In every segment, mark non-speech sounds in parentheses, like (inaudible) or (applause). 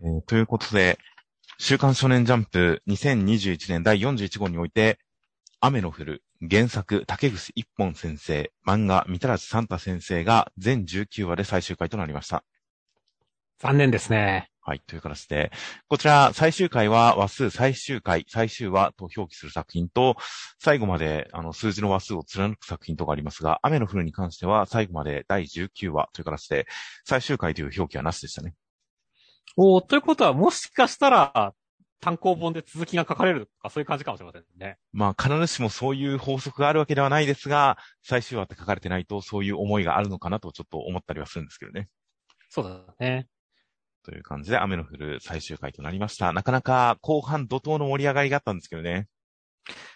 えーということで、週刊少年ジャンプ2021年第41号において、雨の降る原作竹口一本先生、漫画三田サンタ先生が全19話で最終回となりました。残念ですね。はい。という形で、こちら最終回は話数最終回、最終話と表記する作品と、最後まであの数字の話数を貫く作品とかありますが、雨の降るに関しては最後まで第19話という形で、最終回という表記はなしでしたね。おーということは、もしかしたら、単行本で続きが書かれるとか、そういう感じかもしれませんね。まあ、必ずしもそういう法則があるわけではないですが、最終話って書かれてないと、そういう思いがあるのかなとちょっと思ったりはするんですけどね。そうだね。という感じで、雨の降る最終回となりました。なかなか後半怒涛の盛り上がりがあったんですけどね。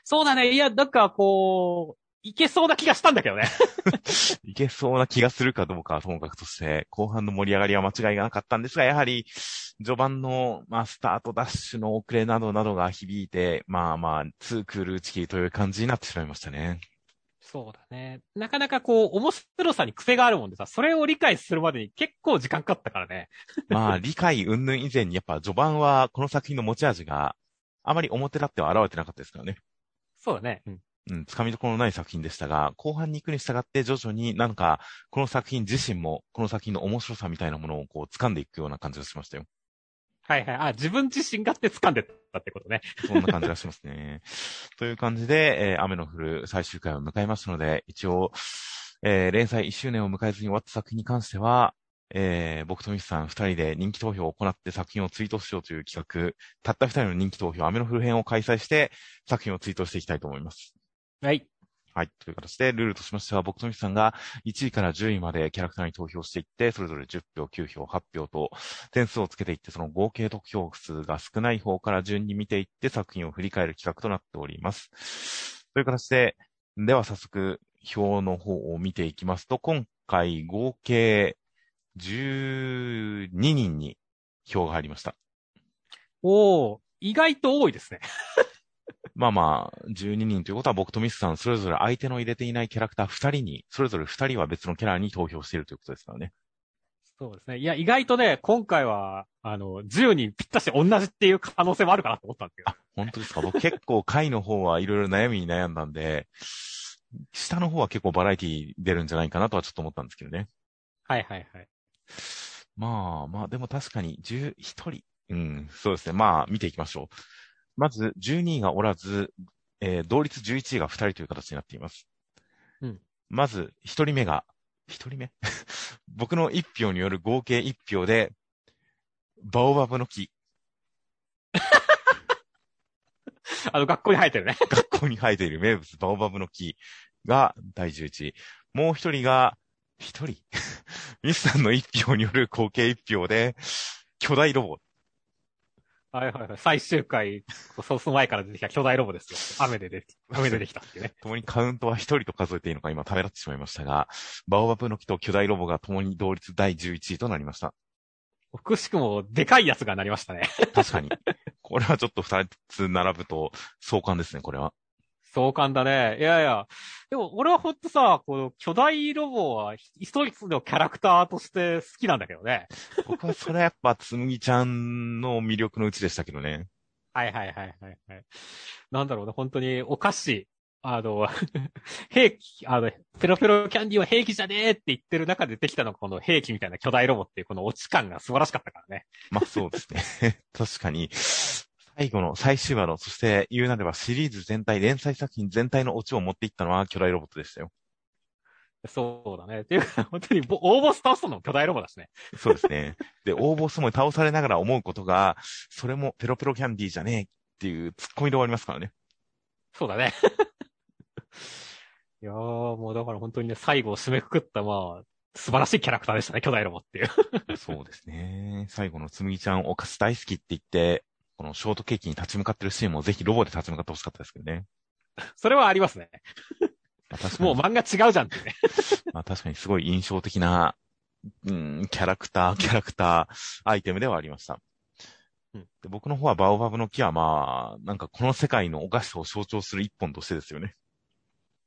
そうだね。いや、なんかこう、いけそうな気がしたんだけどね。(laughs) いけそうな気がするかどうかはともかくとして、後半の盛り上がりは間違いがなかったんですが、やはり、序盤の、まあ、スタートダッシュの遅れなどなどが響いて、まあまあ、ツークール打ち切りという感じになってしまいましたね。そうだね。なかなかこう、面白さに癖があるもんでさ、それを理解するまでに結構時間かかったからね。(laughs) まあ、理解云々以前に、やっぱ序盤はこの作品の持ち味があまり表立っては現れてなかったですからね。そうだね。うん。うん、つかみどころのない作品でしたが、後半に行くに従って徐々になんか、この作品自身も、この作品の面白さみたいなものをこう掴んでいくような感じがしましたよ。はいはい。あ、自分自身がって掴んでたってことね。そんな感じがしますね。という感じで、えー雨の降る最終回を迎えますので、一応、えー連載1周年を迎えずに終わった作品に関しては、えー僕とミスさん2人で人気投票を行って作品をツイートしようという企画、たった2人の人気投票、雨の降る編を開催して、作品をツイートしていきたいと思います。はい。はい。という形で、ルールとしましては、僕とミスさんが1位から10位までキャラクターに投票していって、それぞれ10票、9票、8票と点数をつけていって、その合計得票数が少ない方から順に見ていって作品を振り返る企画となっております。という形で、では早速、表の方を見ていきますと、今回合計12人に票が入りました。おー、意外と多いですね。まあまあ、12人ということは僕とミスさんそれぞれ相手の入れていないキャラクター2人に、それぞれ2人は別のキャラに投票しているということですからね。そうですね。いや、意外とね、今回は、あの、10人ぴったし同じっていう可能性もあるかなと思ったんですけど。本当ですか僕結構回の方はいろいろ悩みに悩んだんで、(laughs) 下の方は結構バラエティ出るんじゃないかなとはちょっと思ったんですけどね。はいはいはい。まあまあ、でも確かに11人。うん、そうですね。まあ、見ていきましょう。まず、12位がおらず、えー同率11位が2人という形になっています。うん。まず、1人目が、1人目僕の1票による合計1票で、バオバブの木、(laughs) あの、学校に生えてるね。(laughs) 学校に生えている名物バオバブの木が第11位。もう1人が、1人 (laughs) ミスさんの1票による合計1票で、巨大ロボ。はいはいはい。最終回、そうその前から出てきた巨大ロボですよ。雨で出て、雨でできたっていうね。(laughs) 共にカウントは一人と数えていいのか今ためらってしまいましたが、バオバブの木と巨大ロボが共に同率第11位となりました。くしくも、でかいやつがなりましたね。確かに。これはちょっと二つ並ぶと相関ですね、これは。壮観だね。いやいや。でも、俺はほんとさ、この巨大ロボは、一つのキャラクターとして好きなんだけどね。僕はそれはやっぱつむぎちゃんの魅力のうちでしたけどね。はいはいはいはいはい。なんだろうね、本当にお菓子、あの、(laughs) 兵器、あの、ペロペロキャンディーは兵器じゃねえって言ってる中でできたのがこの兵器みたいな巨大ロボっていうこのオチ感が素晴らしかったからね。まあそうですね。(laughs) 確かに。最後の最終話の、そして言うなればシリーズ全体、連載作品全体のオチを持っていったのは巨大ロボットでしたよ。そうだね。っていうか、本当にボ大ボス倒したのも巨大ロボだしね。そうですね。で、大ボスも倒されながら思うことが、それもペロペロキャンディーじゃねえっていうツッコミで終わりますからね。そうだね。(laughs) いやー、もうだから本当にね、最後を締めくくった、まあ、素晴らしいキャラクターでしたね、巨大ロボっていう。そうですね。最後のつむぎちゃんお菓子大好きって言って、このショートケーキに立ち向かってるシーンもぜひロボで立ち向かってほしかったですけどね。(laughs) それはありますね。もう漫画違うじゃんってね。(laughs) まあ確かにすごい印象的な、うん、キャラクター、キャラクター、アイテムではありました。うんで僕の方はバオバブの木はまあ、なんかこの世界のお菓子を象徴する一本としてですよね。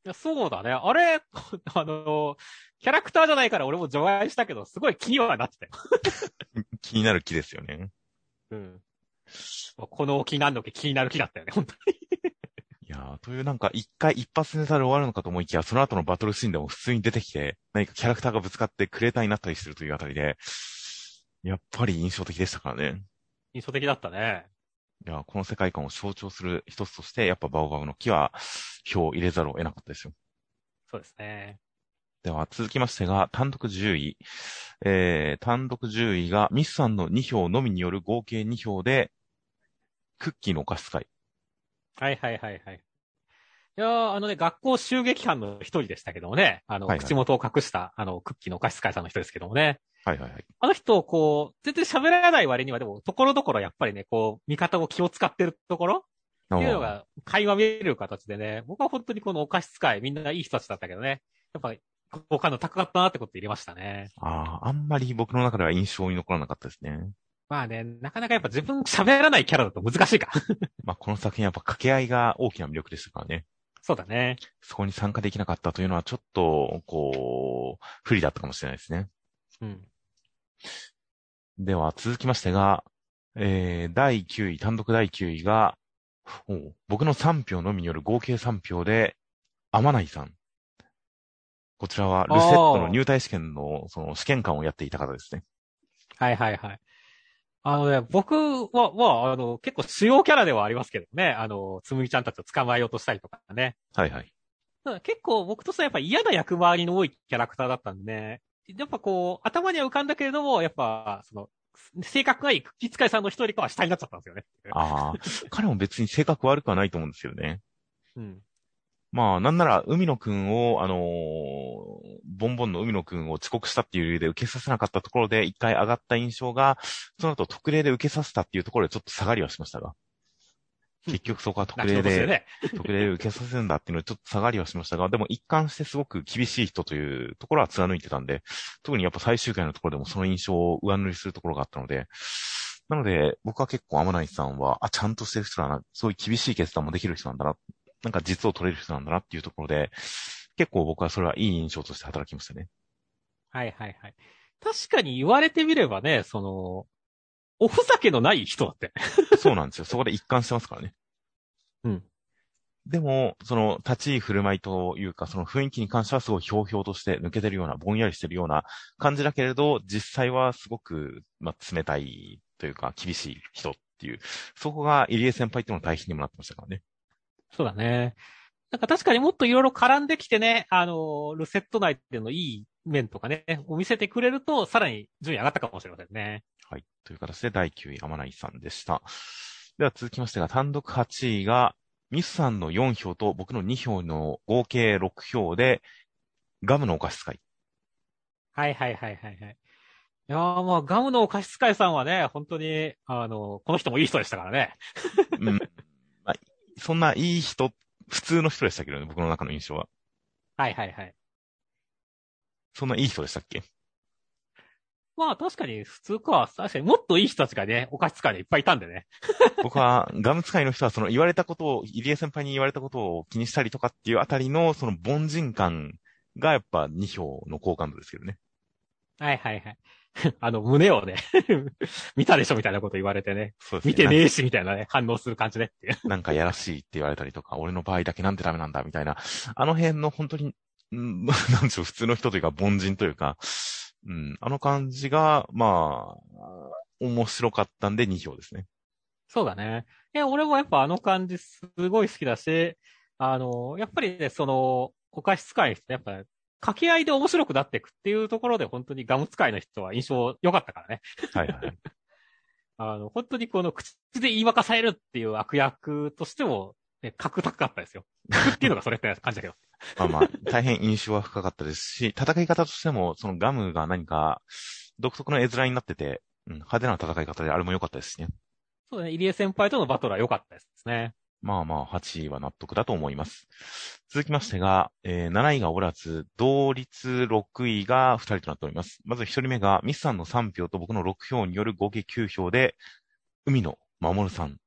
いやそうだね。あれ、(laughs) あの、キャラクターじゃないから俺も除外したけど、すごい気にはなってたよ。気になる木ですよね。うん。この気になるの気気になる気だったよね、本当に。いやーというなんか一回一発ネタで終わるのかと思いきや、その後のバトルシーンでも普通に出てきて、何かキャラクターがぶつかってクレーターになったりするというあたりで、やっぱり印象的でしたからね。印象的だったね。いやーこの世界観を象徴する一つとして、やっぱバオバブの木は票を入れざるを得なかったですよ。そうですね。では続きましてが、単独10位。えー、単独10位がミスさんの2票のみによる合計2票で、クッキーのお菓子使い。はいはいはいはい。いやーあのね、学校襲撃犯の一人でしたけどもね、あの、はいはい口元を隠した、あの、クッキーのお菓子使いさんの人ですけどもね。はいはいはい。あの人、こう、全然喋らない割には、でも、ところどころやっぱりね、こう、味方を気を使ってるところっていうのが、会話見れる形でね、僕は本当にこのお菓子使い、みんないい人たちだったけどね、やっぱ、好感度高かったなってこと入れましたね。ああ、あんまり僕の中では印象に残らなかったですね。まあね、なかなかやっぱ自分喋らないキャラだと難しいか。(laughs) まあこの作品やっぱ掛け合いが大きな魅力でしたからね。そうだね。そこに参加できなかったというのはちょっと、こう、不利だったかもしれないですね。うん。では続きましてが、えー、第9位、単独第9位が、僕の3票のみによる合計3票で、天内さん。こちらは、ルセットの入隊試験の、その試験官をやっていた方ですね。はいはいはい。あのね、僕は、まあ、あの、結構主要キャラではありますけどね、あの、つむぎちゃんたちを捕まえようとしたりとかね。はいはい。結構僕としてはやっぱ嫌な役回りの多いキャラクターだったんでね、やっぱこう、頭には浮かんだけれども、やっぱ、その、性格がいいクッキー使いさんの一人かは下になっちゃったんですよね。ああ、彼も別に性格悪くはないと思うんですよね。うん。まあ、なんなら、海野くんを、あのーボンボンの海野くんを遅刻したっていう理由で受けさせなかったところで一回上がった印象が、その後特例で受けさせたっていうところでちょっと下がりはしましたが。結局そこは特例で、ね。特例で受けさせるんだっていうのでちょっと下がりはしましたが、でも一貫してすごく厳しい人というところは貫いてたんで、特にやっぱ最終回のところでもその印象を上塗りするところがあったので、なので、僕は結構天内さんは、あ、ちゃんとしてる人だな、そういう厳しい決断もできる人なんだな、なんか実を取れる人なんだなっていうところで、結構僕はそれはいい印象として働きましたね。はいはいはい。確かに言われてみればね、その、おふざけのない人だって。そうなんですよ。そこで一貫してますからね。うん。でも、その立ち居振る舞いというか、その雰囲気に関してはすごいひょうひょうとして抜けてるような、ぼんやりしてるような感じだけれど、実際はすごく、まあ、冷たいというか、厳しい人っていう、そこが入江先輩との対比にもなってましたからね。そうだね。なんか確かにもっといろいろ絡んできてね、あの、ルセット内でのいい面とかね、を見せてくれると、さらに順位上がったかもしれませんね。はい。という形で第9位、天内さんでした。では続きましてが、単独8位が、ミスさんの4票と僕の2票の合計6票で、ガムのお菓子使い。はいはいはいはいはい。いやーまあ、ガムのお菓子使いさんはね、本当に、あの、この人もいい人でしたからね。うん。まあ、そんないい人、普通の人でしたけどね、僕の中の印象は。はいはいはい。そんないい人でしたっけ？まあ確かに普通か。確かにもっといい人たちがね、お菓子使いにいっぱいいたんでね。(laughs) 僕は、ガム使いの人はその言われたことを、入江先輩に言われたことを気にしたりとかっていうあたりの、その凡人感がやっぱ2票の好感度ですけどね。はいはいはい。(laughs) あの、胸をね、(laughs) 見たでしょみたいなこと言われてね。そうですね。見てねえしみたいなね、反応する感じねっていう。なんかやらしいって言われたりとか、俺の場合だけなんでダメなんだみたいな、あの辺の本当に、ん (laughs) なんでしょう、普通の人というか凡人というか、うん、あの感じが、まあ、面白かったんで2票ですね。そうだね。いや、俺もやっぱあの感じすごい好きだし、あの、やっぱりね、その、お菓子使いの人、やっぱ、掛け合いで面白くなっていくっていうところで本当にガム使いの人は印象良かったからね。はいはい。(laughs) あの、本当にこの口で言いまかされるっていう悪役としても、ね、格高かったですよ。格っていうのがそれって感じだけど。まあまあ、大変印象は深かったですし、戦い方としても、そのガムが何か、独特の絵面になってて、うん、派手な戦い方であれも良かったですしね。そうだね、入江先輩とのバトルは良かったですね。まあまあ、8位は納得だと思います。続きましてが、えー7位がおらず、同率6位が2人となっております。まず1人目が、ミスさんの3票と僕の6票による合計9票で、海野守さん。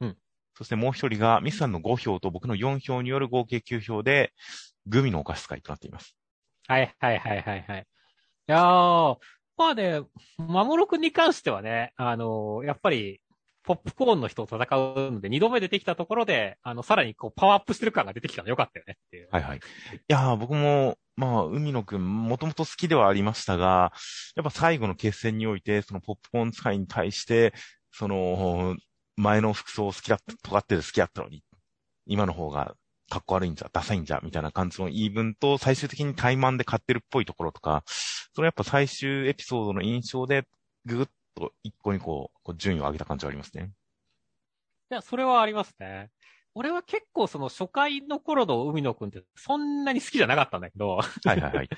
うん。そしてもう1人が、ミスさんの5票と僕の4票による合計9票で、グミのお菓子会となっています。はいはいはいはいはい。いやー、まあね、まもろくんに関してはね、あの、やっぱり、ポップコーンの人と戦うので、二度目出てきたところで、あの、さらにこう、パワーアップしてる感が出てきたのよかったよねっていう。はいはい。いやー、僕も、まあ、海野くん、もともと好きではありましたが、やっぱ最後の決戦において、そのポップコーン使いに対して、その、前の服装を好きだった、尖ってて好きだったのに、今の方がかっこ悪いんじゃ、ダサいんじゃ、みたいな感じの言い分と、最終的に怠慢で買ってるっぽいところとか、それやっぱ最終エピソードの印象で、ぐぐっと一個にこう、こう順位を上げた感じはありますね。いや、それはありますね。俺は結構その初回の頃の海野くんってそんなに好きじゃなかったんだけど、はいはいはい。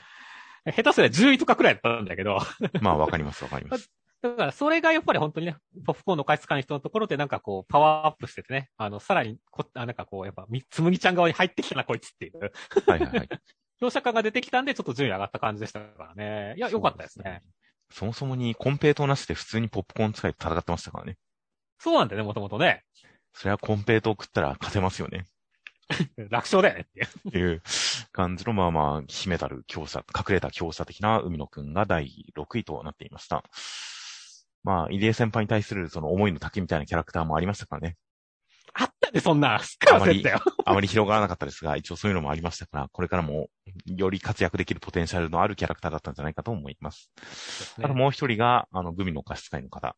(laughs) 下手すりゃ10位とかくらいだったんだけど、(laughs) まあわかりますわかります。(laughs) だからそれがやっぱり本当にね、ポップコーンの開発家の人のところでなんかこう、パワーアップしててね、あの、さらにこ、あなんかこう、やっぱ、みつむぎちゃん側に入ってきたな、こいつっていう、はいはいはい。描写感が出てきたんで、ちょっと順位上がった感じでしたからね。いや、良かったですね。そもそもにコンペイトなしで普通にポップコーン使いと戦ってましたからね。そうなんだよね、もともとね。それはコンペイトを食ったら勝てますよね。楽勝だよねっていう。っていう感じの、まあまあ、秘めたる強者、隠れた強者的な海野くんが第6位となっていました。まあ、入江先輩に対するその思いの丈みたいなキャラクターもありましたからね。あったね、そんな。すっからせったよ。あまり広がらなかったですが、一応そういうのもありましたから、これからもより活躍できるポテンシャルのあるキャラクターだったんじゃないかと思います。あともう一人が、あの、グミの貸し使いの方。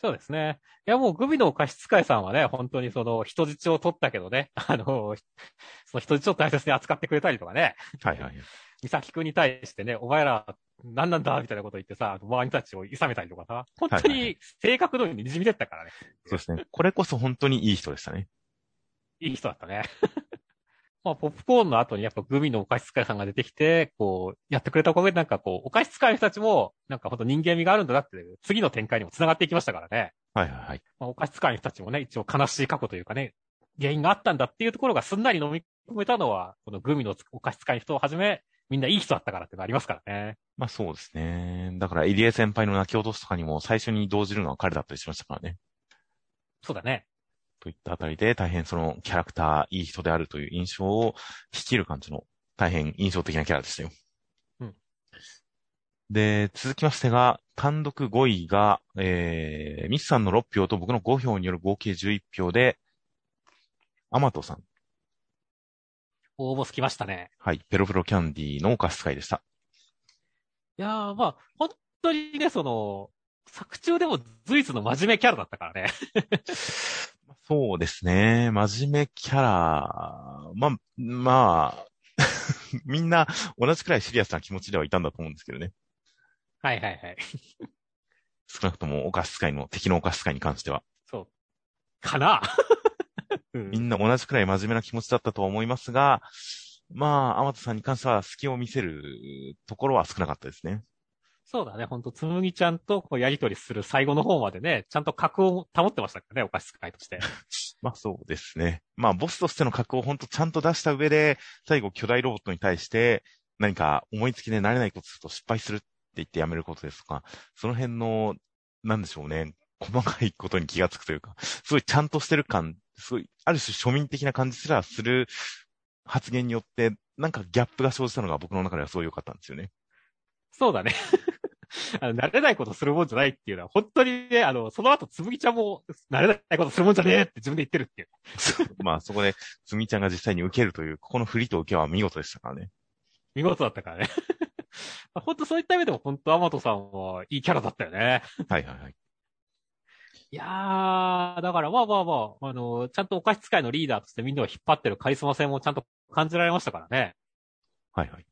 そうですね。いや、もうグミの貸し使いさんはね、本当にその人質を取ったけどね、(laughs) あの、その人質を大切に扱ってくれたりとかね、はいはい。美咲くんに対してね、お前ら何なんだみたいなこと言ってさ、周りたちを諌めたりとかさ、本当に性格通りに滲み出ったからね。そうですね。これこそ本当にいい人でしたね。いい人だったね。(laughs) まあ、ポップコーンの後にやっぱグミのお菓子使いさんが出てきて、こう、やってくれたおかげでなんかこう、お菓子使いの人たちも、なんかほんと人間味があるんだなって、次の展開にも繋がっていきましたからね。はいはいはい。まあ、お菓子使いの人たちもね、一応悲しい過去というかね、原因があったんだっていうところがすんなり飲み込めたのは、このグミのお菓子使いの人をはじめ、みんないい人だったからってのありますからね。まあそうですね。だから、入江先輩の泣き落としとかにも最初に動じるのは彼だったりしましたからね。そうだね。といったあたりで、大変そのキャラクター、いい人であるという印象を率いる感じの、大変印象的なキャラでしたよ。うん。で、続きましてが、単独5位が、えー、ミスさんの6票と僕の5票による合計11票で、アマトさん。応募つきましたね。はい。ペロペロキャンディーのお菓子使いでした。いやー、まあ、本当にね、その、作中でも随一の真面目キャラだったからね。そうですね。真面目キャラ、まあ、まあ、(laughs) みんな同じくらいシリアスな気持ちではいたんだと思うんですけどね。はいはいはい。少なくともお菓子使いの、敵のお菓子使いに関しては。そう。かなうんみんな同じくらい真面目な気持ちだったとは思いますが、まあ、アマトさんに関しては隙を見せるところは少なかったですね。そうだね。ほんと、つむぎちゃんとこうやりとりする最後の方までね、ちゃんと格を保ってましたからね、お菓子使いとして。(laughs) まあそうですね。まあボスとしての格を本当ちゃんと出した上で、最後巨大ロボットに対して何か思いつきで慣れないことすると失敗するって言ってやめることですとか、その辺の、なんでしょうね、細かいことに気がつくというか、すごいちゃんとしてる感、すごい、ある種庶民的な感じすらする発言によって、なんかギャップが生じたのが僕の中ではすごい良かったんですよね。そうだね。(laughs) あの慣れないことするもんじゃないっていうのは、本当にね、あの、その後、つむぎちゃんも、慣れないことするもんじゃねえって自分で言ってるっていう。まあそこで、つみちゃんが実際に受けるという、ここの振りと受けは見事でしたからね。見事だったからね。(laughs) 本当そういった意味でも、本当アマトさんはいいキャラだったよね。はいはいはい。いやー、だからまあまあまあ、あの、ちゃんとお菓子使いのリーダーとしてみんなを引っ張ってるカリスマ性もちゃんと感じられましたからね。はいはい。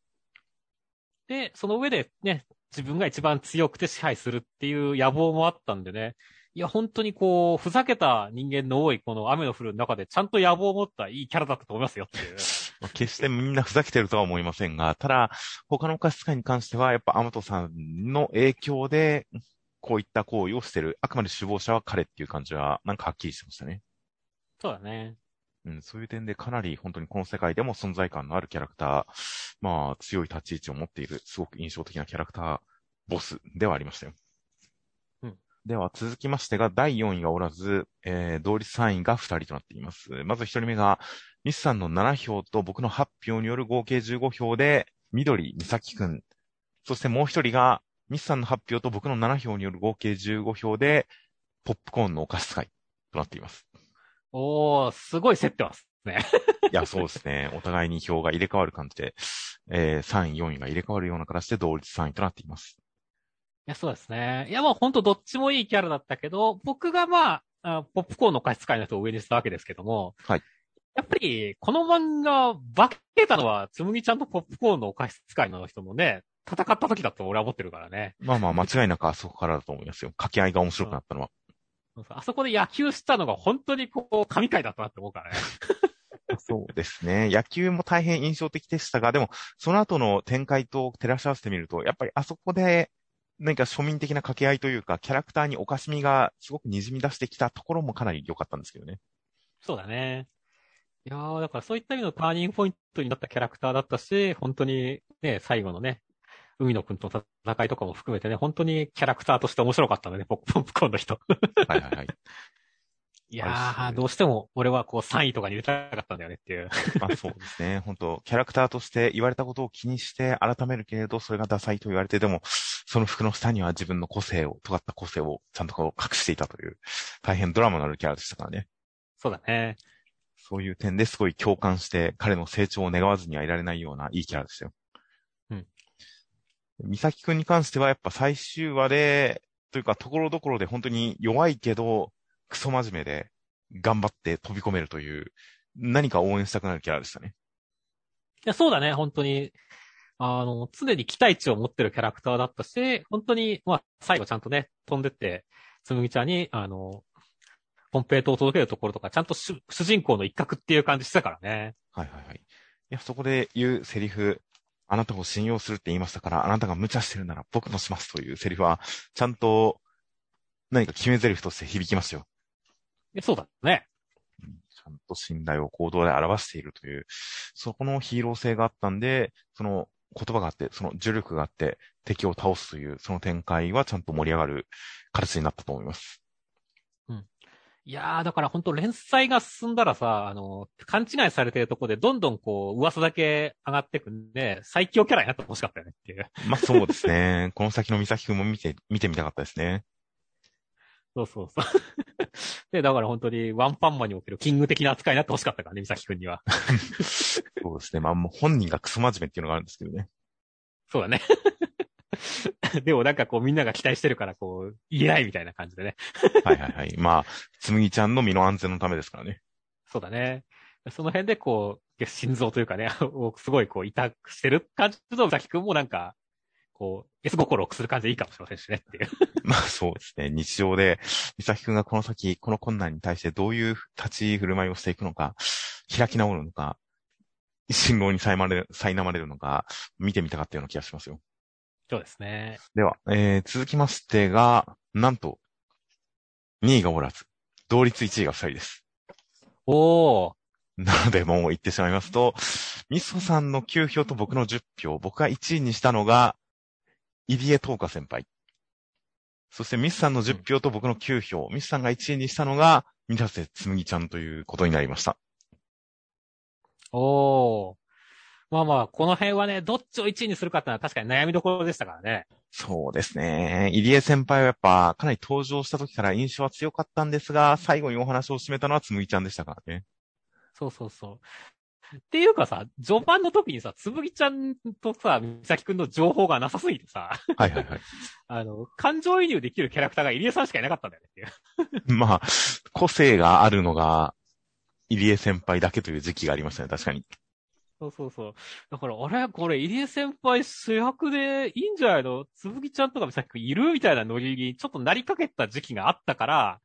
で、その上でね、自分が一番強くて支配するっていう野望もあったんでね。いや、本当にこう、ふざけた人間の多いこの雨の降る中でちゃんと野望を持ったいいキャラだったと思いますよっていう。(laughs) まあ決してみんなふざけてるとは思いませんが、ただ、他のお菓子使いに関しては、やっぱアマトさんの影響で、こういった行為をしてる。あくまで首謀者は彼っていう感じは、なんかはっきりしてましたね。そうだね。うん、そういう点でかなり本当にこの世界でも存在感のあるキャラクター、まあ強い立ち位置を持っている、すごく印象的なキャラクター、ボスではありましたよ。うん。では続きましてが、第4位がおらず、えー、同率3位が2人となっています。まず1人目が、ミスさんの7票と僕の8票による合計15票で、緑美咲くん。そしてもう1人が、ミスさんの発表と僕の7票による合計15票で、ポップコーンのお菓子使いとなっています。おー、すごい競ってますね。いや、そうですね。お互いに票が入れ替わる感じで、えー、3位、4位が入れ替わるような形で同率3位となっています。いや、そうですね。いや、もうほんとどっちもいいキャラだったけど、僕がまあ、あポップコーンの菓子使いの人を上にしたわけですけども、はい。やっぱり、この漫画、化けたのは、つむぎちゃんとポップコーンのお菓子使いの人のね、戦った時だと俺は思ってるからね。まあまあ、間違いなくあそこからだと思いますよ。掛け合いが面白くなったのは。そうそうあそこで野球したのが本当にこう、神回だったなって思うからね。(laughs) そうですね。野球も大変印象的でしたが、でも、その後の展開と照らし合わせてみると、やっぱりあそこで、何か庶民的な掛け合いというか、キャラクターにおかしみがすごく滲み出してきたところもかなり良かったんですけどね。そうだね。いやー、だからそういった意味のターニングポイントになったキャラクターだったし、本当にね、最後のね、海野くんとの戦いとかも含めてね、本当にキャラクターとして面白かったんだね、ポップコーンの人。はいはいはい。(laughs) いやー、どうしても俺はこう3位とかに入れたかったんだよねっていう。まあそうですね。本当キャラクターとして言われたことを気にして改めるけれど、それがダサいと言われて、でも、その服の下には自分の個性を、尖った個性をちゃんとこう隠していたという、大変ドラマのあるキャラでしたからね。そうだね。そういう点ですごい共感して、彼の成長を願わずにはいられないようないいキャラでしたよ。うん。美咲くんに関してはやっぱ最終話で、というかところどころで本当に弱いけど、クソ真面目で、頑張って飛び込めるという、何か応援したくなるキャラでしたね。いや、そうだね、本当に。あの、常に期待値を持ってるキャラクターだったし、本当に、まあ、最後ちゃんとね、飛んでって、つむぎちゃんに、あの、コンペイトを届けるところとか、ちゃんと主主人公の一角っていう感じしてたからね。はいはいはい。いや、そこで言うセリフ、あなたを信用するって言いましたから、あなたが無茶してるなら僕もしますというセリフは、ちゃんと何か決め台詞として響きますよ。そうだね。うんちゃんと信頼を行動で表しているという、そこのヒーロー性があったんで、その言葉があって、その呪力があって、敵を倒すという、その展開はちゃんと盛り上がる形になったと思います。いやー、だから本当連載が進んだらさ、あの、勘違いされてるとこでどんどんこう、噂だけ上がってくんで、最強キャラになってほしかったよねっていう。まあそうですね。この先の美咲くんも見て、見てみたかったですね。そうそうそう。(laughs) で、だから本当にワンパンマンにおけるキング的な扱いになってほしかったからね、美咲くんには。(laughs) そうですね。まあもう本人がクソ真面目っていうのがあるんですけどね。そうだね。(laughs) でもなんかこうみんなが期待してるからこう言えないみたいな感じでね。はいはいはい。まあ、つむぎちゃんの身の安全のためですからね。そうだね。その辺でこう、心臓というかね、を (laughs) すごいこう痛くしてる感じのザキ君もなんか、こう、ゲス心をくする感じでいいかもしれませんしねっていう。(laughs) まあそうですね。日常で、美咲くんがこの先、この困難に対してどういう立ち振る舞いをしていくのか、開き直るのか、信号に苛まれる、苛まれるのか、見てみたかったような気がしますよ。そうですね。では、えー、続きましてが、なんと、2位がおらず、同率1位が2人です。おー。なので、もう言ってしまいますと、ミソさんの9票と僕の10票、僕が1位にしたのが、入江東花先輩。そしてミスさんの10票と僕の9票、ミスさんが1位にしたのが、三田瀬つむぎちゃんということになりました。おー。まあまあ、この辺はね、どっちを1位にするかってのは確かに悩みどころでしたからね。そうですね。入江先輩はやっぱ、かなり登場した時から印象は強かったんですが、最後にお話を締めたのはつむぎちゃんでしたからね。そうそうそう。っていうかさ、序盤の時にさ、つぶぎちゃんとさ、みさきくんの情報がなさすぎてさ、はいはいはい。(laughs) あの、感情移入できるキャラクターが入江さんしかいなかったんだよねっていう。(laughs) まあ、個性があるのが、入江先輩だけという時期がありましたね、確かに。そうそうそう。だから、あれ？これ、入江先輩主役でいいんじゃないの？つぶぎちゃんとかみさきくんいるみたいなノリにちょっとなりかけた時期があったから、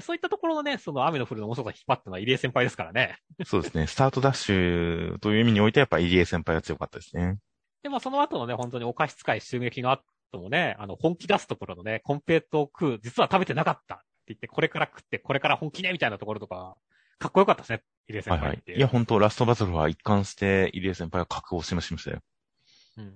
そういったところのね、その雨の降るの面白さを引っ張ったのは入江先輩ですからね。そうですね。スタートダッシュという意味においてやっぱ入江先輩が強かったですね。で、まあその後のね、本当にお菓子使い襲撃の後もね、あの、本気出すところのね、コンペイトを食う、実は食べてなかったって言って、これから食って、これから本気ねみたいなところとか、かっこよかったですね、入江先はいは輩って。いいや、本当ラストバトルは一貫して入江先輩は覚悟を示しましたよ。うん。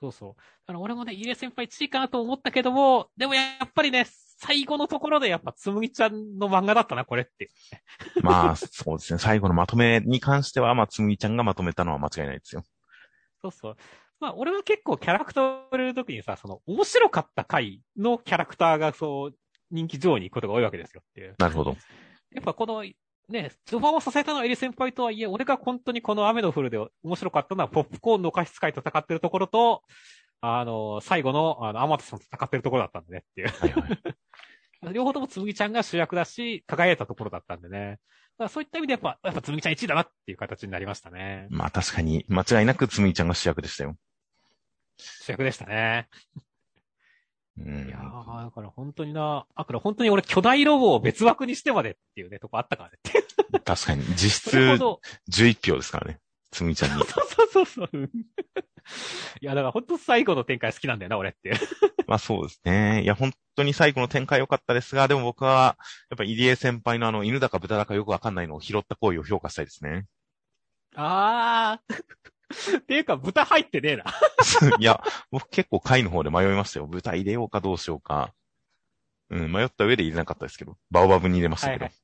そうそう。あの、俺もね、入江先輩1位かなと思ったけども、でもやっぱりね、最後のところでやっぱつむぎちゃんの漫画だったな、これって。(laughs) まあ、そうですね。最後のまとめに関しては、まあ、つむぎちゃんがまとめたのは間違いないですよ。そうそう。まあ、俺は結構キャラクターを入れるときにさ、その、面白かった回のキャラクターがそう、人気上位に行くことが多いわけですよっていう。なるほど。やっぱこの、ね、序盤を支えたのはエリ先輩とはいえ、俺が本当にこの雨の降るで面白かったのは、ポップコーンのお菓子使いと戦ってるところと、あの、最後の、あの、アマテさんと戦ってるところだったんでねっていう。はいはい、(laughs) 両方ともつむぎちゃんが主役だし、輝いたところだったんでね。だそういった意味でやっぱ、やっぱつむぎちゃん1位だなっていう形になりましたね。まあ確かに、間違いなくつむぎちゃんが主役でしたよ。主役でしたね。うん、いやー、だから本当にな、あ、から本当に俺巨大ロボを別枠にしてまでっていうね、とこあったからね。(laughs) 確かに、実質11票ですからね。つむぎちゃんに。そうそうそうそう。いや、だから本当最後の展開好きなんだよな、俺って。(laughs) まあそうですね。いや、本当に最後の展開良かったですが、でも僕は、やっぱ入江先輩のあの、犬だか豚だかよくわかんないのを拾った行為を評価したいですね。あー。っていうか、豚入ってねえな。(laughs) いや、僕結構貝の方で迷いましたよ。豚入れようかどうしようか。うん、迷った上で入れなかったですけど。バオバブに入れましたけど。はいはい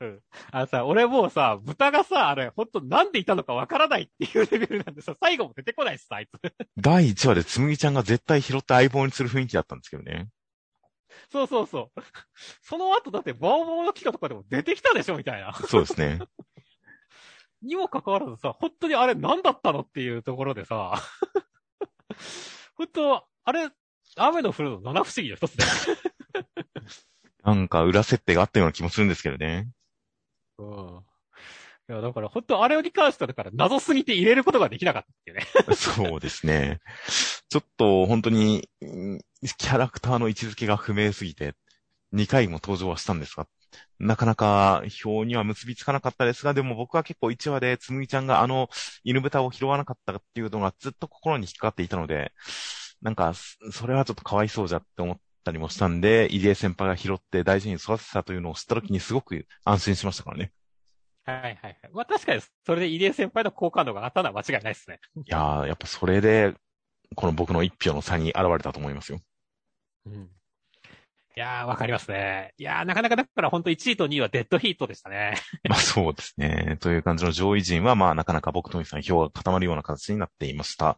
うん。あのさ、俺もうさ、豚がさ、あれ、ほんとなんでいたのかわからないっていうレベルなんでさ、最後も出てこないしさ、あいつ。第1話でつむぎちゃんが絶対拾って相棒にする雰囲気だったんですけどね。そうそうそう。その後だってバオバオの機械とかでも出てきたでしょみたいな。そうですね。にもかかわらずさ、本当にあれ何だったのっていうところでさ、本当、あれ、雨の降るの七不思議の一つだよ。なんか裏設定があったような気もするんですけどね。うん。いや、だから本当あれに関してはだから謎すぎて入れることができなかったっていうね。そうですね。ちょっと本当に、キャラクターの位置づけが不明すぎて、2回も登場はしたんですが、なかなか表には結びつかなかったですが、でも僕は結構1話でつむぎちゃんがあの犬豚を拾わなかったっていうのがずっと心に引っかかっていたので、なんか、それはちょっとかわいそうじゃって思ったりもしたんで、入江先輩が拾って大事に育てたというのを知った時にすごく安心しましたからね。はいはいはい。まあ確かに、それで入江先輩の好感度があったのは間違いないですね。いやー、やっぱそれで、この僕の一票の差に現れたと思いますよ。うん。いやー、わかりますね。いやー、なかなかだから本当1位と2位はデッドヒートでしたね。(laughs) まあそうですね。という感じの上位陣は、まあなかなか僕とみさん票が固まるような形になっていました。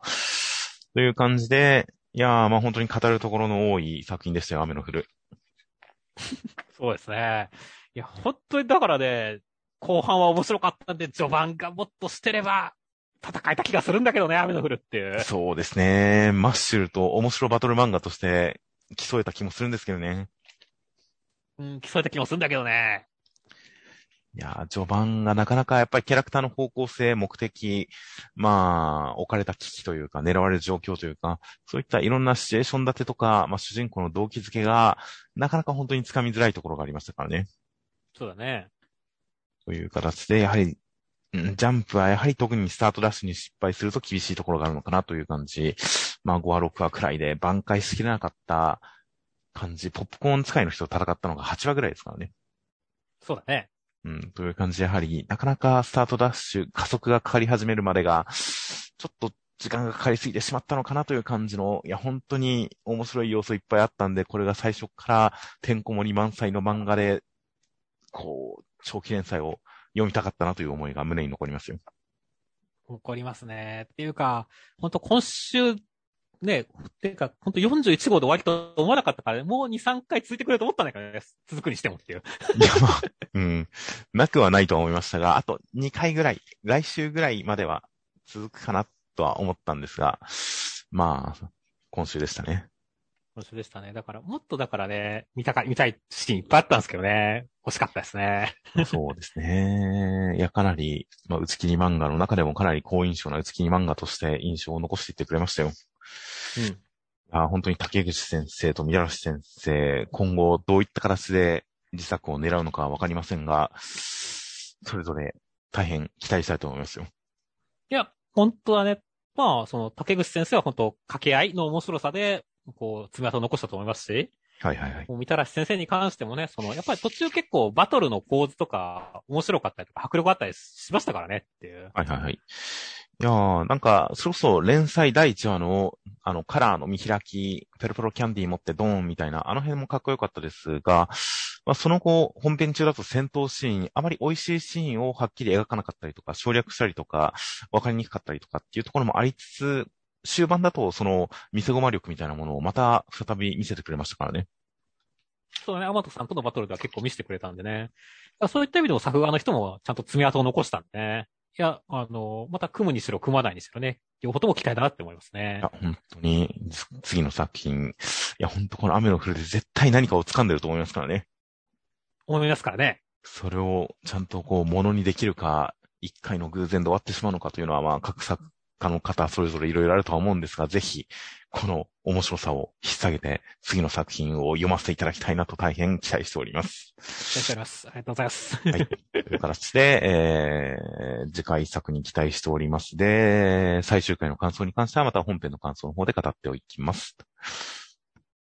という感じで、いやー、まあ本当に語るところの多い作品でしたよ、雨の降る。(laughs) そうですね。いや、本当にだからね、後半は面白かったんで、序盤がもっとしてれば、戦えた気がするんだけどね、雨の降るっていう。そうですね。マッシュルと面白バトル漫画として競えた気もするんですけどね。うん、競えた気もするんだけどね。いや、序盤がなかなかやっぱりキャラクターの方向性、目的、まあ、置かれた危機というか、狙われる状況というか、そういったいろんなシチュエーション立てとか、まあ主人公の動機づけが、なかなか本当につかみづらいところがありましたからね。そうだね。という形で、やはり、ジャンプはやはり特にスタートダッシュに失敗すると厳しいところがあるのかなという感じ。まあ5話6話くらいで挽回しきれなかった感じ。ポップコーン使いの人と戦ったのが8話ぐらいですからね。そうだね。うん、という感じで、やはり、なかなかスタートダッシュ、加速がかかり始めるまでが、ちょっと時間がかかりすぎてしまったのかなという感じの、いや、本当に面白い要素いっぱいあったんで、これが最初からてんこ盛り満載の漫画で、こう、長期連載を読みたかったなという思いが胸に残りますよ。残りますね。っていうか、本当今週ね、てか、ほんと41号で終わりと思わなかったから、ね、もう2、3回続いてくれると思ったんだからね、続くにしてもっていう。いや、まあ、(laughs) うん。なくはないとは思いましたが、あと2回ぐらい、来週ぐらいまでは続くかなとは思ったんですが、まあ、今週でしたね。今週でしたね。だから、もっとだからね、見たか、見たいシーンいっぱいあったんですけどね。欲しかったですね。そうですね。いや、かなり、まあ、打ち切り漫画の中でもかなり好印象な打ち切り漫画として印象を残していってくれましたよ。うん。あ本当に竹口先生と宮嵐先生、今後どういった形で自作を狙うのかわかりませんが、それぞれ大変期待したいと思いますよ。いや、本当はね、まあ、その竹口先生は本当掛け合いの面白さで、こう、爪痕を残したと思いますし、はいはいはい。もう、みたらし先生に関してもね、その、やっぱり途中結構バトルの構図とか面白かったりとか迫力あったりしましたからねっていう。はいはいはい。いやー、なんか、そろそろ連載第1話の、あの、カラーの見開き、ペロペロキャンディー持ってドーンみたいな、あの辺もかっこよかったですが、まあ、その後、本編中だと戦闘シーン、あまり美味しいシーンをはっきり描かなかったりとか、省略したりとか、わかりにくかったりとかっていうところもありつつ、終盤だと、その、見せ駒力みたいなものをまた再び見せてくれましたからね。そうね、アマトさんとのバトルでは結構見せてくれたんでね。そういった意味でも作画の人もちゃんと爪痕を残したんでね。いや、あの、また組むにしろ組まないにしろね、両方とも期待だなって思いますね。いや、本当に、次の作品、いや、本当この雨の降るで絶対何かを掴んでると思いますからね。思いますからね。それをちゃんとこう、ものにできるか、一回の偶然で終わってしまうのかというのは、まあ、各作家の方、それぞれいろいろあるとは思うんですが、ぜひ、この面白さを引っ提げて、次の作品を読ませていただきたいなと大変期待しております。期待しております。ありがとうございます。はい。という形で、えー、次回作に期待しております。で、最終回の感想に関してはまた本編の感想の方で語っておきます。